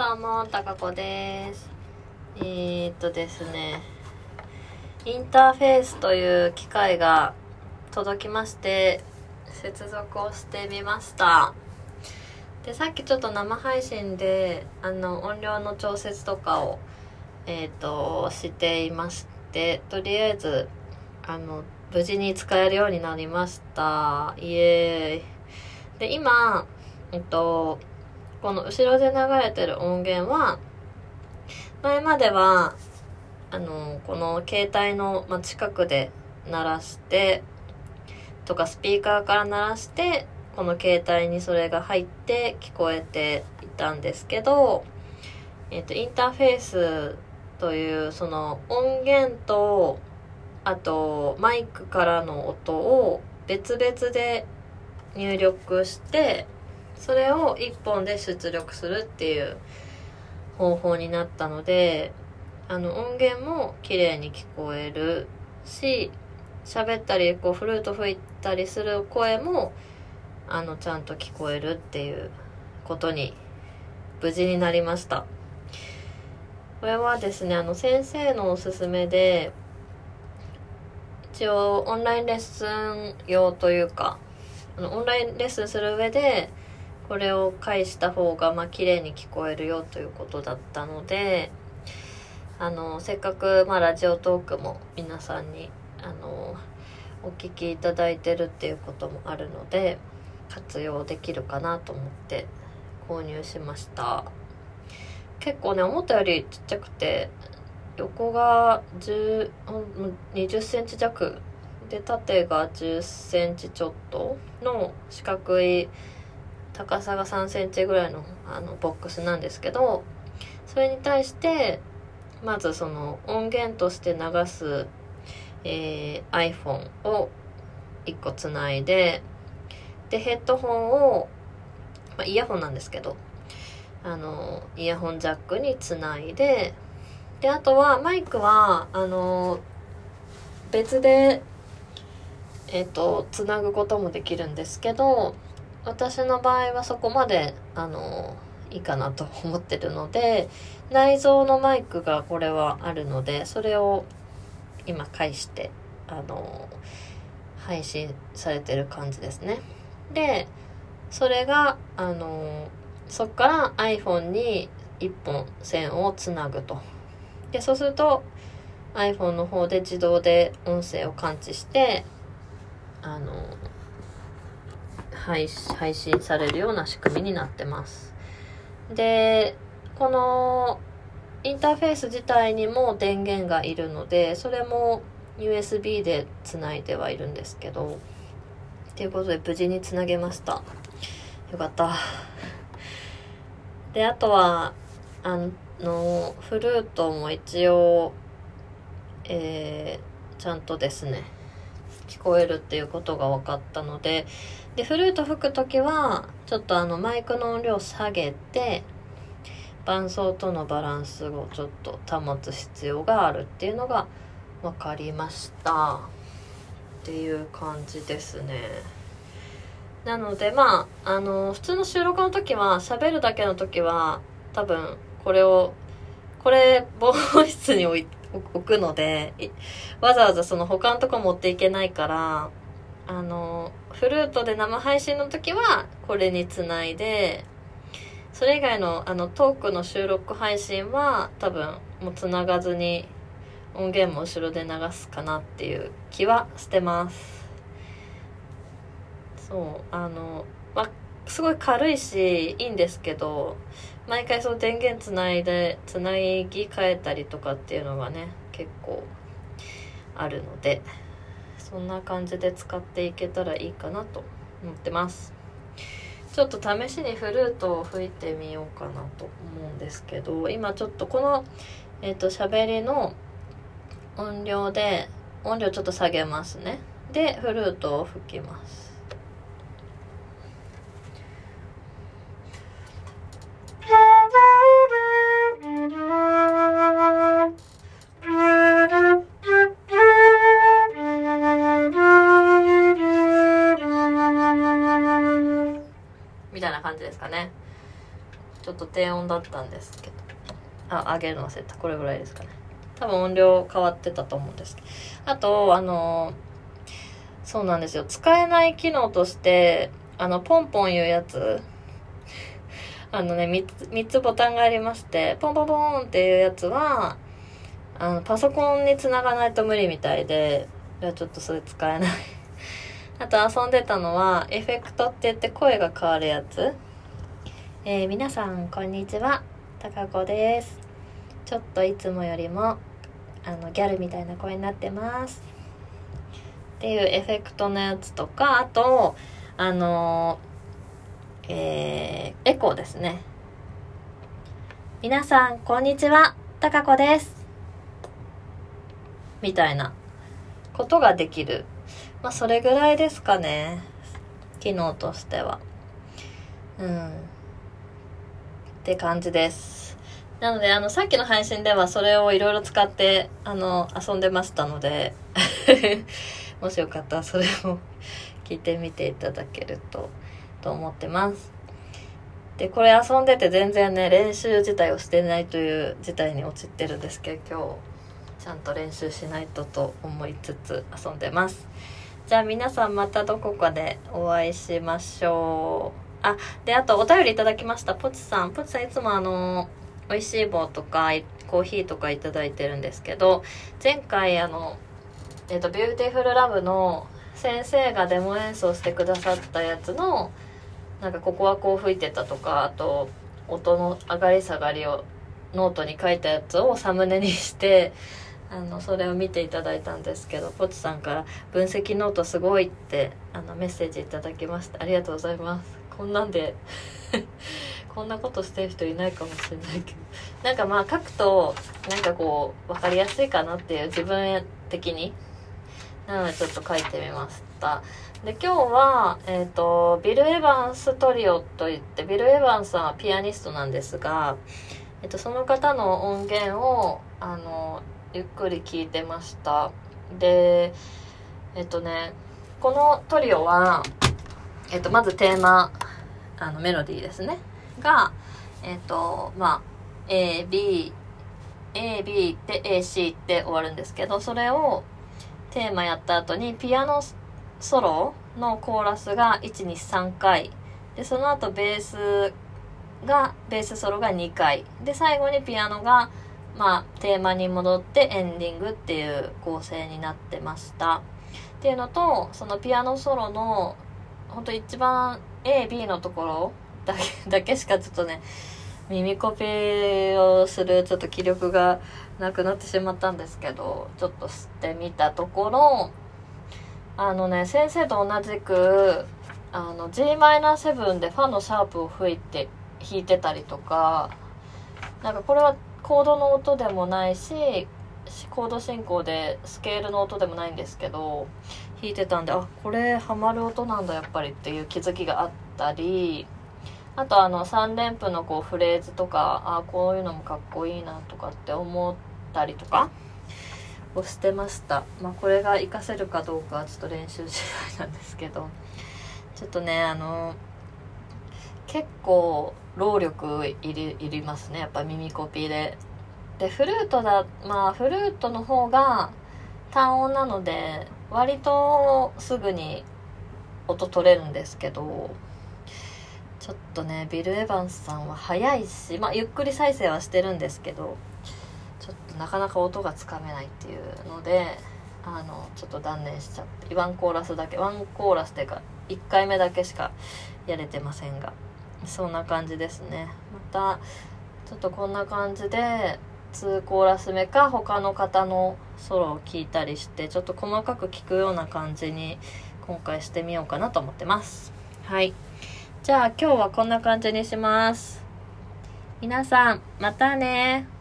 どうも、たかこです。えー、っとですね、インターフェースという機械が届きまして、接続をしてみました。で、さっきちょっと生配信で、あの、音量の調節とかを、えー、っと、していまして、とりあえず、あの、無事に使えるようになりました。イエーイ。で、今、えっと、この後ろで流れてる音源は、前までは、あの、この携帯の、ま、近くで鳴らして、とかスピーカーから鳴らして、この携帯にそれが入って聞こえていたんですけど、えっと、インターフェースという、その音源と、あと、マイクからの音を別々で入力して、それを1本で出力するっていう方法になったのであの音源も綺麗に聞こえるし喋ったりこうフルート吹いたりする声もあのちゃんと聞こえるっていうことに無事になりました。これはですねあの先生のおすすめで一応オンラインレッスン用というかあのオンラインレッスンする上でこれを返した方がまあ綺麗に聞こえるよということだったのであのせっかくまあラジオトークも皆さんにあのお聞きいただいてるっていうこともあるので活用できるかなと思って購入しました。結構ね思ったよりちっちゃくて横が10 20センチ弱で縦が10センチちょっとの四角い高さが3センチぐらいのあのボックスなんですけどそれに対してまずその音源として流す、えー iPhone を1個つないででヘッドホンを、まあ、イヤホンなんですけどあのイヤホンジャックにつないでであとはマイクはあの別でえっ、とつなぐこともできるんですけど私の場合はそこまであのいいかなと思ってるので内蔵のマイクがこれはあるのでそれを今返してあの配信されてる感じですね。でそれがあのそっから iPhone に1本線をつなぐと。でそうすると iPhone の方で自動で音声を感知してあの配配信されるような仕組みになってます。でこのインターフェース自体にも電源がいるのでそれも USB でつないではいるんですけどということで無事につなげました。よかった。であとはあのフルートも一応えーちゃんとですね聞こえるっていうことが分かったのででフルート吹く時はちょっとあのマイクの音量下げて伴奏とのバランスをちょっと保つ必要があるっていうのが分かりました。っていう感じですね。なのでまああの普通の収録の時は喋るだけの時は多分これをこれ防音室に置いて置くのでわざわざその他のとこ持っていけないからあのフルートで生配信の時はこれにつないでそれ以外のあのトークの収録配信は多分もうつながずに音源も後ろで流すかなっていう気はしてます。そうあのますごい軽いしいいんですけど毎回その電源つないでつなぎ替えたりとかっていうのがね結構あるのでそんな感じで使っていけたらいいかなと思ってます。ちょっと試しにフルートを吹いてみようかなと思うんですけど今ちょっとこのえっ、と喋りの音量で音量ちょっと下げますね。でフルートを吹きます。ね。ちょっと低音だったんですけど。あ上げるの忘れた。これぐらいですかね。多分音量変わってたと思うんですけど。あとあのそうなんですよ。使えない機能としてあのポンポンいうやつ。あのね3つ ,3 つボタンがありましてポンポンポンっていうやつはあのパソコンにつながないと無理みたいでいやちょっとそれ使えない。あと遊んでたのはエフェクトって言って声が変わるやつ。えー、皆さんこんにちは。たかこです。ちょっといつもよりもあのギャルみたいな声になってます。っていうエフェクトのやつとかあとあのえー、エコーですね。皆さんこんにちは。たかこです。みたいなことができる。まあそれぐらいですかね。機能としては。うん。って感じです。なので、あの、さっきの配信ではそれをいろいろ使って、あの、遊んでましたので もしよかったらそれを聞いてみていただけると、と思ってます。で、これ遊んでて全然ね、練習自体をしてないという事態に陥ってるんですけど、今日、ちゃんと練習しないとと思いつつ遊んでます。じゃあ皆さんまたどこかでお会いしましょう。あ、で、あとお便りいただきました。ポチさん。ポチさんいつもあの、美味しい棒とか、コーヒーとかいただいてるんですけど、前回あの、えっ、ー、と、 Beautiful Love の先生がデモ演奏してくださったやつの、なんかここはこう吹いてたとか、あと、音の上がり下がりをノートに書いたやつをサムネにして、あのそれを見ていただいたんですけどポチさんから「分析ノートすごい」ってあのメッセージいただきましたありがとうございますこんなんで こんなことしてる人いないかもしれないけど。なんかまあ書くとなんかこう分かりやすいかなっていう自分的に。なのでちょっと書いてみました。で今日は、えーと、ビル・エヴァンストリオといってビル・エヴァンスさんはピアニストなんですが、えーと、その方の音源をあのゆっくり聞いてました。でえっ、ー、とねこのトリオは、えっ、とまずテーマあのメロディーですね。がえっ、とまあ AB AB って AC って終わるんですけどそれをテーマやった後にピアノソロのコーラスが123回でその後ベースがベースソロが2回で最後にピアノがまあテーマに戻ってエンディングっていう構成になってました。っていうのとそのピアノソロの本当一番 AB のところだけだけしかちょっとね耳コピーをするちょっと気力がなくなってしまったんですけどちょっと吸ってみたところあのね先生と同じくあの Gm7 でファのシャープを吹いて弾いてたりとかなんかこれはコードの音でもないしコード進行でスケールの音でもないんですけど弾いてたんであこれハマる音なんだやっぱりっていう気づきがあったりあとあの3連符のこうフレーズとかあこういうのもかっこいいなとかって思ったりとかをしてました。まあこれが活かせるかどうかはちょっと練習次第なんですけどちょっとねあの結構労力いりいりますね。やっぱ耳コピーで。でフルートだまあフルートの方が単音なので割とすぐに音取れるんですけどちょっとねビル・エヴァンスさんは早いし、まあ、ゆっくり再生はしてるんですけどちょっとなかなか音がつかめないっていうのであのちょっと断念しちゃってワンコーラスだけワンコーラスっていうか1回目だけしかやれてませんがそんな感じですね。またちょっとこんな感じで2コーラス目か他の方のソロを聴いたりしてちょっと細かく聴くような感じに今回してみようかなと思ってます。はい。じゃあ今日はこんな感じにします。皆さんまたね。